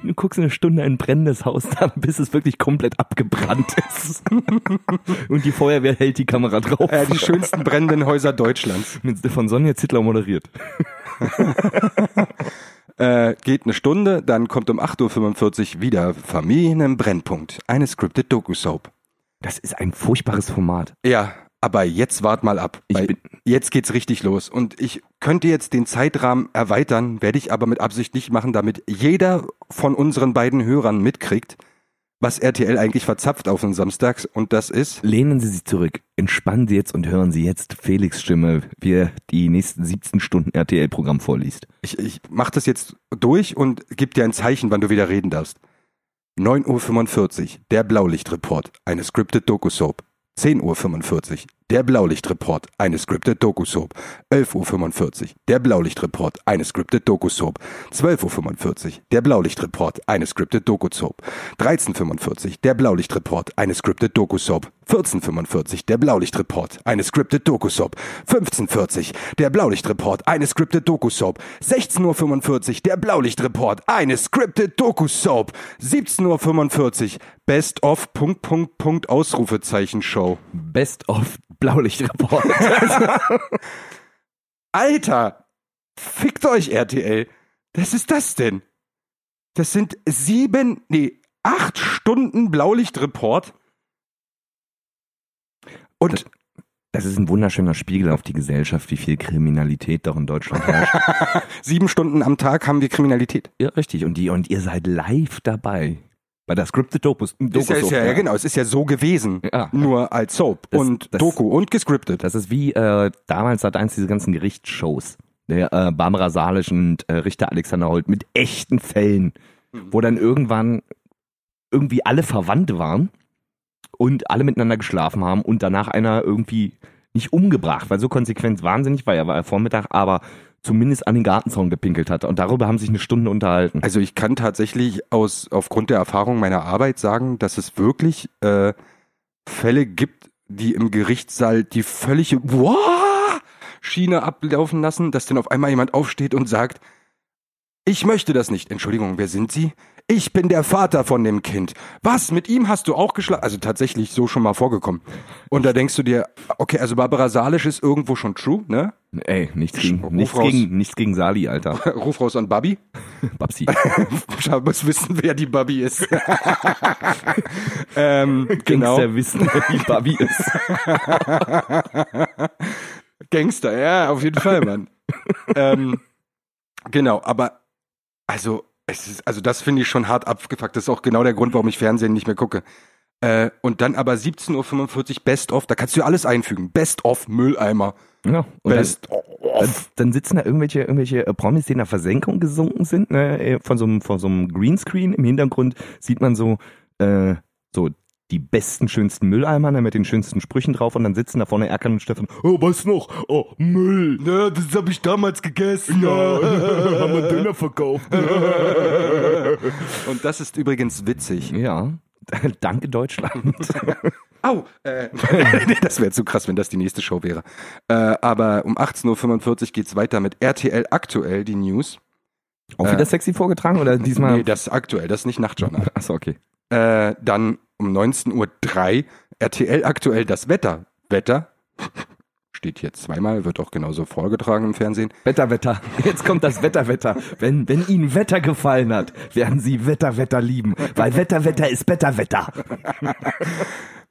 Du guckst eine Stunde in ein brennendes Haus an, bis es wirklich komplett abgebrannt ist. und die Feuerwehr hält die Kamera drauf. Äh, die schönsten brennenden Häuser Deutschlands. Mit von Sonja Zittler moderiert. Äh, geht eine Stunde, dann kommt um 8.45 Uhr wieder Familien im Brennpunkt. Eine scripted Doku-Soap. Das ist ein furchtbares Format. Ja, aber jetzt wart mal ab. Ich weil bin- jetzt geht's richtig los. Und ich könnte jetzt den Zeitrahmen erweitern, werde ich aber mit Absicht nicht machen, damit jeder von unseren beiden Hörern mitkriegt, was RTL eigentlich verzapft auf den Samstags. Und das ist, Lehnen Sie sich zurück, entspannen Sie jetzt und hören Sie jetzt Felix Stimme, wie er die nächsten 17 Stunden RTL-Programm vorliest. ich, ich mach das jetzt durch und gib dir ein Zeichen, wann du wieder reden darfst. 9.45 Uhr, der Blaulichtreport, eine scripted Doku-Soap. 10.45 Uhr, der Blaulichtreport, eine scripted Doku-Soap. 11.45 Uhr, der Blaulichtreport, eine scripted Doku-Soap. 12.45 Uhr, der Blaulichtreport, eine scripted Doku-Soap. 13.45 Uhr, der Blaulichtreport, eine scripted Doku-Soap. 14.45 der Blaulichtreport, eine scripted Doku-Soap. 15.40 der Blaulichtreport, eine scripted Doku-Soap. 16.45 Uhr, der Blaulichtreport, eine scripted Doku-Soap. 17.45 Uhr, Best of Punkt, Punkt, Punkt, Ausrufezeichen Show. Best of Blaulichtreport. Alter, fickt euch RTL. Was ist das denn? Das sind sieben, nee, acht Stunden Blaulichtreport. Und Das ist ein wunderschöner Spiegel auf die Gesellschaft, wie viel Kriminalität doch in Deutschland herrscht. sieben Stunden am Tag haben wir Kriminalität. ja, richtig. Und, die, und ihr seid live dabei. Bei der Scripted Dokus. Ist ja, ist ja, ja, genau, es ist ja so gewesen. Ja. Nur als Soap Das- und das- Doku und gescriptet. Das ist wie äh, damals hat eins diese ganzen Gerichtsshows. Der äh, Barbara Salisch und äh, Richter Alexander Holt mit echten Fällen, wo dann irgendwann irgendwie alle Verwandte waren und alle miteinander geschlafen haben und danach einer irgendwie nicht umgebracht, weil so konsequent wahnsinnig war er, war er Vormittag, aber zumindest an den Gartenzaun gepinkelt hatte. Und darüber haben sich eine Stunde unterhalten. Also ich kann tatsächlich aus aufgrund der Erfahrung meiner Arbeit sagen, dass es wirklich äh, Fälle gibt, die im Gerichtssaal die völlige Wow! Schiene ablaufen lassen, dass dann auf einmal jemand aufsteht und sagt, ich möchte das nicht. Entschuldigung, wer sind Sie? Ich bin der Vater von dem Kind. Was? Mit ihm hast du auch geschlafen? Also tatsächlich so schon mal vorgekommen. Und da denkst du dir, okay, also Barbara Salisch ist irgendwo schon true, ne? Ey, nichts gegen, Ruf nichts raus. gegen, nichts gegen Sali, Alter. Ruf raus an Babi. Babsi. Ich muss wissen, wer die Babi ist. ähm, genau. Gangster wissen, wie Babi ist. Gangster, ja, auf jeden Fall, Mann. ähm, genau, aber also, ist, also das finde ich schon hart abgefuckt. Das ist auch genau der Grund, warum ich Fernsehen nicht mehr gucke. Äh, und dann aber 17.45 Uhr Best of, da kannst du ja alles einfügen. Best of Mülleimer. Ja, Best dann, of. dann sitzen da irgendwelche, irgendwelche äh, Promis, die in der Versenkung gesunken sind, ne? äh, von so einem, von so einem Greenscreen. Im Hintergrund sieht man so, äh, so die besten, schönsten Mülleimer ne, mit den schönsten Sprüchen drauf und dann sitzen da vorne Erkan und Stefan, oh, was noch? Oh, Müll. Ja, das habe ich damals gegessen. Ja, haben wir Döner verkauft. Und das ist übrigens witzig. ja, danke Deutschland. Au! Äh, das wäre zu krass, wenn das die nächste Show wäre. Äh, aber um 18.45 Uhr geht's weiter mit RTL aktuell, die News. Auch wieder sexy vorgetragen oder diesmal? Nee, das ist aktuell, das ist nicht Nachtjournal. Achso, okay. Äh, dann um 19.03 Uhr RTL aktuell das Wetter. Wetter steht hier zweimal, wird auch genauso vorgetragen im Fernsehen. Wetter, Wetter. Jetzt kommt das Wetter, Wetter. Wenn, wenn Ihnen Wetter gefallen hat, werden Sie Wetter, Wetter lieben. Weil Wetter, Wetter ist Better, Wetter.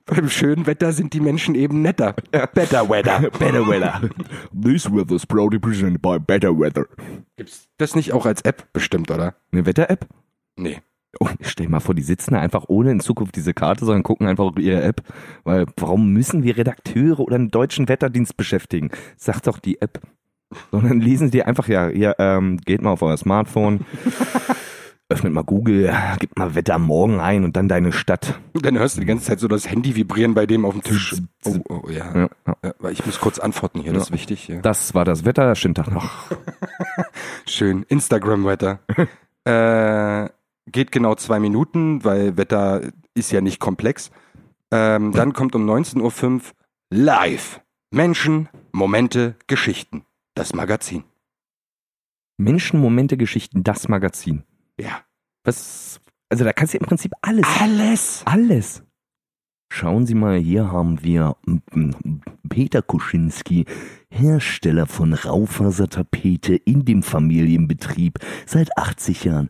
Beim schönen Wetter sind die Menschen eben netter. Better Weather. Better Weather. This weather is proudly presented by Better Weather. Gibt's das nicht auch als App bestimmt, oder? Eine Wetter-App? Nee. Oh, stell dir mal vor, die sitzen da einfach ohne in Zukunft diese Karte, sondern gucken einfach auf ihre App. Weil, warum müssen wir Redakteure oder einen deutschen Wetterdienst beschäftigen? Sagt doch die App. Sondern lesen sie einfach, ja, ihr ähm, geht mal auf euer Smartphone. öffnet mal Google, gib mal Wetter morgen ein und dann deine Stadt. Dann hörst du die ganze Zeit so das Handy vibrieren bei dem auf dem Tisch. Oh, oh ja. Ja, ja. ja. Ich muss kurz antworten hier, das ist wichtig. Ja. Das war das Wetter, stimmt doch noch. Schön. Instagram-Wetter. äh, geht genau zwei Minuten, weil Wetter ist ja nicht komplex. Ähm, dann kommt um 19.05 Uhr live. Menschen, Momente, Geschichten. Das Magazin. Menschen, Momente, Geschichten, das Magazin. Ja. Was, also da kannst du im Prinzip alles. Alles. Alles. Schauen Sie mal, hier haben wir Peter Kuschinski, Hersteller von Raufasertapete in dem Familienbetrieb seit 80 Jahren.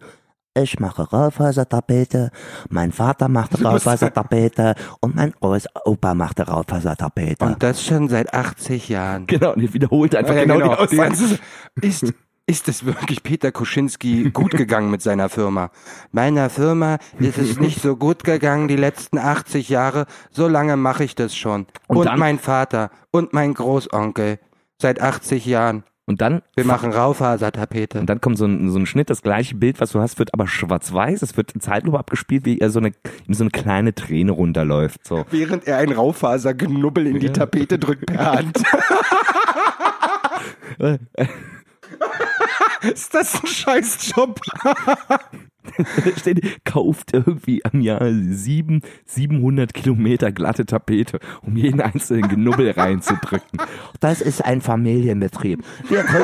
Ich mache Raufasertapete, mein Vater machte Raufasertapete und mein Opa machte Raufasertapete. Und das schon seit 80 Jahren. genau, und ihr wiederholt einfach Ja, genau, genau. die Aussage. ist, ist es wirklich Peter Kuschinski gut gegangen mit seiner Firma? Meiner Firma ist es nicht so gut gegangen die letzten 80 Jahre. So lange mache ich das schon. Und Und, mein Vater und mein Großonkel seit 80 Jahren. Und dann Wir machen Raufasertapete. Und dann kommt so ein, so ein Schnitt, das gleiche Bild, was du hast, wird aber schwarz-weiß. Es wird in Zeitlupe abgespielt, wie er so eine, ihm so eine kleine Träne runterläuft. So. Während er ein Raufasergenubbel in die Tapete drückt per Hand. ist das ein Scheißjob? Steht, kauft irgendwie am Jahr sieben, 700 Kilometer glatte Tapete, um jeden einzelnen Genubbel reinzudrücken. Das ist ein Familienbetrieb. Wir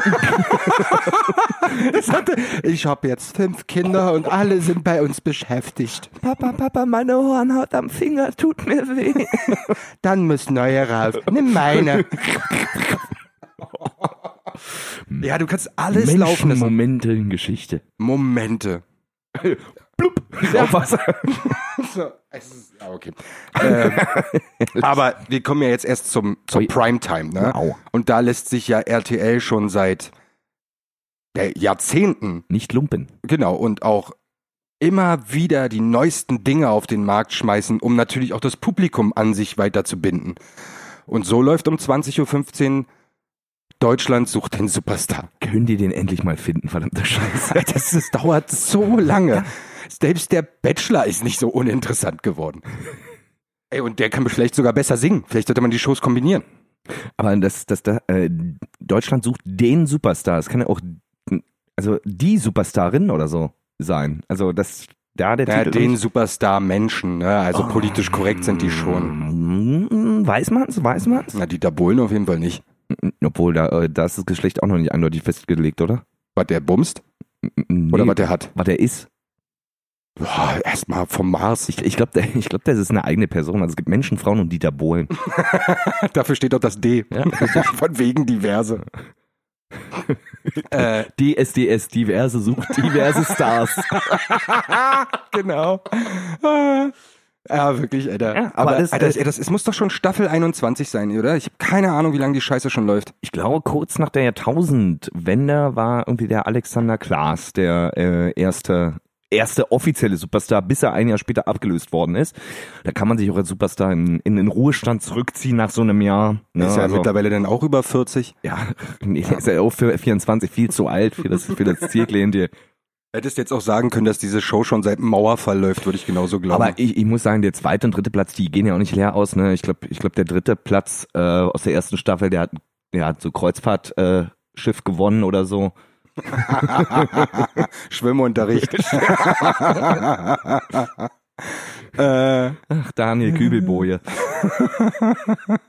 hatte, ich habe jetzt fünf Kinder und alle sind bei uns beschäftigt. Papa, Papa, meine Hornhaut am Finger tut mir weh. Dann muss neue rauf. Nimm meine. Ja, du kannst alles Menschen, laufen lassen. Momente in Geschichte. Momente. Blub. Rauchwasser. So, es ist, ja, okay. ähm, aber wir kommen ja jetzt erst zum, Ui. Primetime, ne? Au. Und da lässt sich ja RTL schon seit äh, Jahrzehnten, Nicht lumpen. genau, und auch immer wieder die neuesten Dinge auf den Markt schmeißen, um natürlich auch das Publikum an sich weiter zu binden. Und so läuft um 20.15 Uhr Deutschland sucht den Superstar. Können die den endlich mal finden, verdammte Scheiße. Das, das dauert so lange. Selbst der Bachelor ist nicht so uninteressant geworden. Ey, und der kann vielleicht sogar besser singen. Vielleicht sollte man die Shows kombinieren. Aber das, das, da, äh, Deutschland sucht den Superstar. Es kann ja auch, also die Superstarin oder so sein. Also das, da der Ja, Titel. den Superstar-Menschen, ne? also politisch korrekt sind die schon. Mm, Weiß man's, weiß man's? Na, Dieter Bohlen auf jeden Fall nicht. Obwohl, da, äh, da ist das Geschlecht auch noch nicht eindeutig festgelegt, oder? Was der bumst Nee, oder was der hat. was der ist. Boah, erstmal vom Mars. Ich, ich glaube, ich glaub, das ist eine eigene Person. Also es gibt Menschen, Frauen und Dieter Bohlen. Dafür steht doch das D. Ja. Von wegen diverse. äh, DSDS, diverse, sucht diverse Stars. genau. Ja, wirklich, Alter. Ja, aber aber das- Alter, das, ey, das, es muss doch schon Staffel 21 sein, oder? Ich habe keine Ahnung, wie lange die Scheiße schon läuft. Ich glaube, kurz nach der Jahrtausendwende war irgendwie der Alexander Klaas der äh, erste erste offizielle Superstar, bis er ein Jahr später abgelöst worden ist. Da kann man sich auch als Superstar in, in den Ruhestand zurückziehen nach so einem Jahr. Ne? ist ja Also, mittlerweile dann auch über 40. ja, nee, ist ja auch für 24 viel zu alt für das, für das Zielklientel. Hättest jetzt auch sagen können, dass diese Show schon seit dem Mauerfall läuft, würde ich genauso glauben. Aber ich, ich muss sagen, der zweite und dritte Platz, die gehen ja auch nicht leer aus. Ne? Ich glaube, ich glaub, der dritte Platz äh, aus der ersten Staffel, der hat, der hat so Kreuzfahrtschiff äh, Schiff gewonnen oder so. Schwimmunterricht. äh, Ach, Daniel Kübelboje.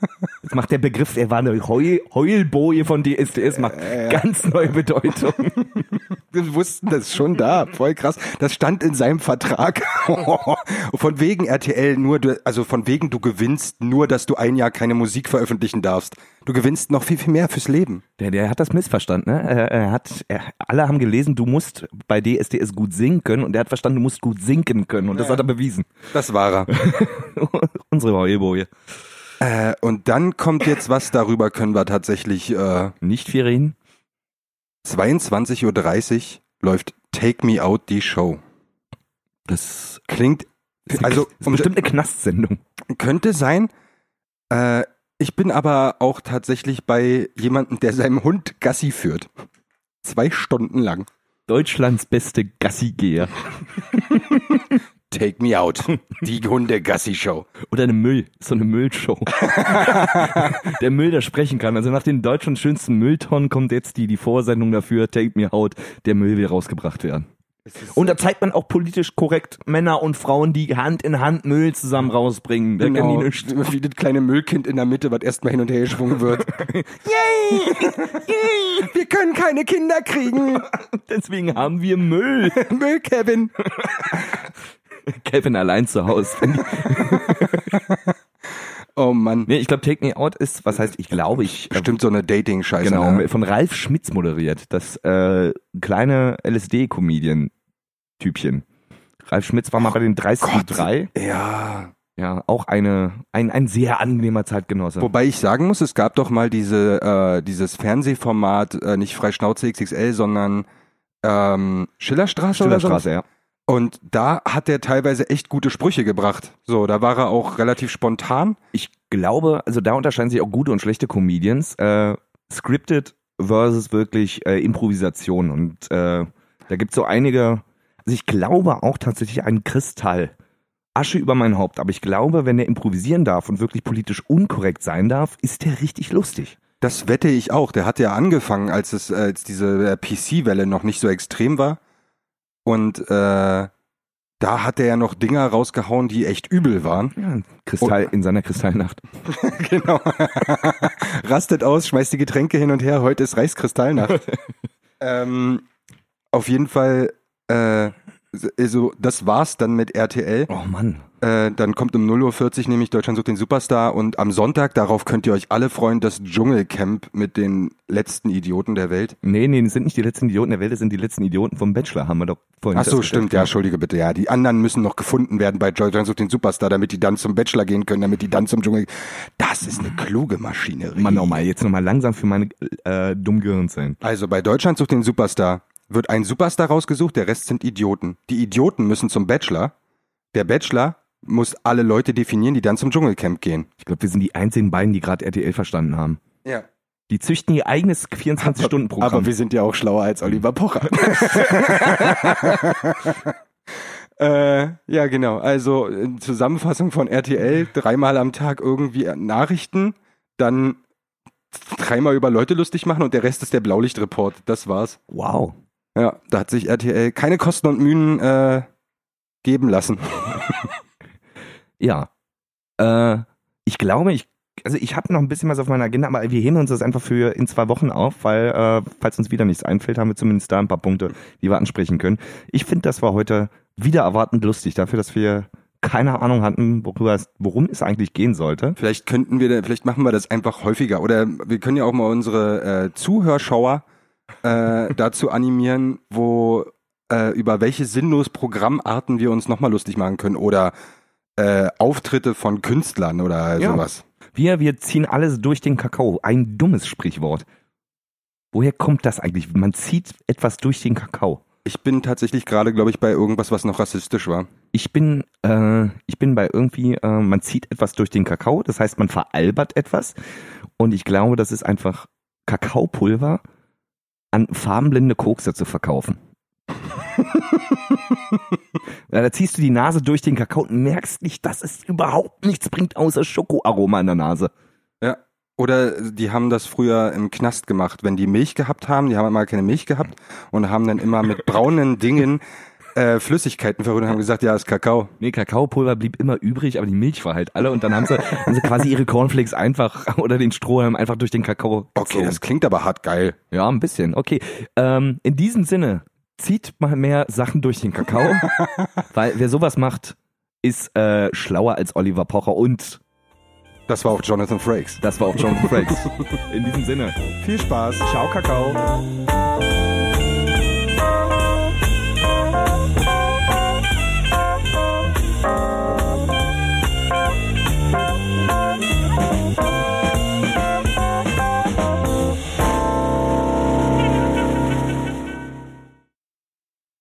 Jetzt macht der Begriff, er war eine Heul, Heulboje von DSDS, macht ganz neue Bedeutung. wir wussten das schon da. Voll krass. Das stand in seinem Vertrag. von wegen RTL nur, du, also von wegen du gewinnst nur, dass du ein Jahr keine Musik veröffentlichen darfst. Du gewinnst noch viel, viel mehr fürs Leben. Der, der hat das missverstanden. Ne? Er, er hat, er, alle haben gelesen, du musst bei DSDS gut singen können und er hat verstanden, du musst gut sinken können und das hat er bewiesen. Das war er. Unsere Heulboje. äh, und dann kommt jetzt was, darüber können wir tatsächlich äh, Nicht viel reden. 22.30 Uhr läuft Take Me Out die Show. Das Klingt, ist, also ist um, bestimmt eine Knastsendung. könnte sein. Äh, ich bin aber auch tatsächlich bei jemandem, der seinem Hund Gassi führt. Zwei Stunden lang. Deutschlands beste Gassigeher. Take me out. Die Hunde-Gassi-Show. Oder eine Müll, so eine Müllshow. der Müll, der sprechen kann. Also nach den Deutschlands schönsten Mülltonnen kommt jetzt die, die Vorsendung dafür, Take Me Out, der Müll will rausgebracht werden. Und da zeigt man auch politisch korrekt Männer und Frauen, die Hand in Hand Müll zusammen rausbringen. Da Genau. kann die nicht. Wie das kleine Müllkind in der Mitte, was erstmal hin und her geschwungen wird. Yay! Yay! Wir können keine Kinder kriegen. Deswegen haben wir Müll. Müll, Kevin. Kevin allein zu Hause. Oh Mann. nee, ich glaube, Take Me Out ist, was heißt, ich glaube, ich. äh, Bestimmt so eine Dating-Scheiße. Genau, ne? von Ralf Schmitz moderiert. Das äh, kleine LSD-Comedian-Typchen. Ralf Schmitz war mal bei den 30.3. Ja. Ja, auch eine, ein, ein sehr angenehmer Zeitgenosse. Wobei ich sagen muss, es gab doch mal diese, äh, dieses Fernsehformat, äh, nicht Freischnauze XXL, sondern ähm, Schillerstraße, oder so. Schillerstraße, ja. Und da hat er teilweise echt gute Sprüche gebracht. So, da war er auch relativ spontan. Ich glaube, also da unterscheiden sich auch gute und schlechte Comedians. Äh, scripted versus wirklich äh, Improvisation. Und äh, da gibt's so einige, also ich glaube auch tatsächlich einen Kristall. Asche über mein Haupt, aber ich glaube, wenn er improvisieren darf und wirklich politisch unkorrekt sein darf, ist der richtig lustig. Das wette ich auch. Der hat ja angefangen, als es äh, als diese äh, PC-Welle noch nicht so extrem war. Und äh, da hat er ja noch Dinger rausgehauen, die echt übel waren. Ja, Kristall in seiner Kristallnacht. genau. Rastet aus, schmeißt die Getränke hin und her. Heute ist Reichskristallnacht. ähm, auf jeden Fall, äh, also das war's dann mit RTL. Oh Mann. Äh, dann kommt um 0.40 Uhr nämlich Deutschland sucht den Superstar und am Sonntag, darauf könnt ihr euch alle freuen, das Dschungelcamp mit den letzten Idioten der Welt. Nee, nee, das sind nicht die letzten Idioten der Welt, das sind die letzten Idioten vom Bachelor, haben wir doch vorhin Ach so, stimmt, ja, entschuldige bitte. Ja, die anderen müssen noch gefunden werden bei Deutschland sucht den Superstar, damit die dann zum Bachelor gehen können, damit die dann zum Dschungel. Das ist eine kluge Maschinerie. Mann, nochmal, jetzt nochmal langsam für meine äh, dummen Gehirnzellen. Also bei Deutschland sucht den Superstar wird ein Superstar rausgesucht, der Rest sind Idioten. Die Idioten müssen zum Bachelor. Der Bachelor muss alle Leute definieren, die dann zum Dschungelcamp gehen. Ich glaube, wir sind die einzigen beiden, die gerade RTL verstanden haben. Ja. Die züchten ihr eigenes 24-Stunden-Programm. Aber wir sind ja auch schlauer als Oliver Pocher. äh, ja, genau. Also äh, Zusammenfassung von RTL, dreimal am Tag irgendwie Nachrichten, dann dreimal über Leute lustig machen und der Rest ist der Blaulichtreport. Das war's. Wow. Ja, da hat sich RTL keine Kosten und Mühen äh, geben lassen. Ja. Äh, ich glaube, ich, also ich habe noch ein bisschen was auf meiner Agenda, aber wir heben uns das einfach für in zwei Wochen auf, weil, äh, falls uns wieder nichts einfällt, haben wir zumindest da ein paar Punkte, die wir ansprechen können. Ich finde, das war heute wieder erwartend lustig, dafür, dass wir keine Ahnung hatten, worüber es, worum es eigentlich gehen sollte. Vielleicht könnten wir, vielleicht machen wir das einfach häufiger. Oder wir können ja auch mal unsere äh, Zuhörschauer äh, dazu animieren, wo äh, über welche sinnlos Programmarten wir uns nochmal lustig machen können. Oder äh, Auftritte von Künstlern oder Ja. sowas. Wir, wir ziehen alles durch den Kakao. Ein dummes Sprichwort. Woher kommt das eigentlich? Man zieht etwas durch den Kakao. Ich bin tatsächlich gerade, glaube ich, bei irgendwas, was noch rassistisch war. Ich bin, äh, ich bin bei irgendwie, äh, man zieht etwas durch den Kakao, das heißt, man veralbert etwas. Und ich glaube, das ist einfach Kakaopulver an farbenblinde Kokser zu verkaufen. ja, da ziehst du die Nase durch den Kakao und merkst nicht, dass es überhaupt nichts bringt, außer Schokoaroma in der Nase. Ja. Oder die haben das früher im Knast gemacht, wenn die Milch gehabt haben, die haben immer keine Milch gehabt und haben dann immer mit braunen Dingen äh, Flüssigkeiten verrührt und haben gesagt, ja, ist Kakao. Nee, Kakaopulver blieb immer übrig, aber die Milch war halt alle und dann haben sie, haben sie quasi ihre Cornflakes einfach oder den Strohhalm einfach durch den Kakao Okay, gezogen. das klingt aber hart geil. Ja, ein bisschen. Okay. Ähm, in diesem Sinne, zieht mal mehr Sachen durch den Kakao, weil wer sowas macht, ist äh, schlauer als Oliver Pocher und Das war auch Jonathan Frakes. das war auch John Frakes. In diesem Sinne, Viel Spaß. ciao Kakao.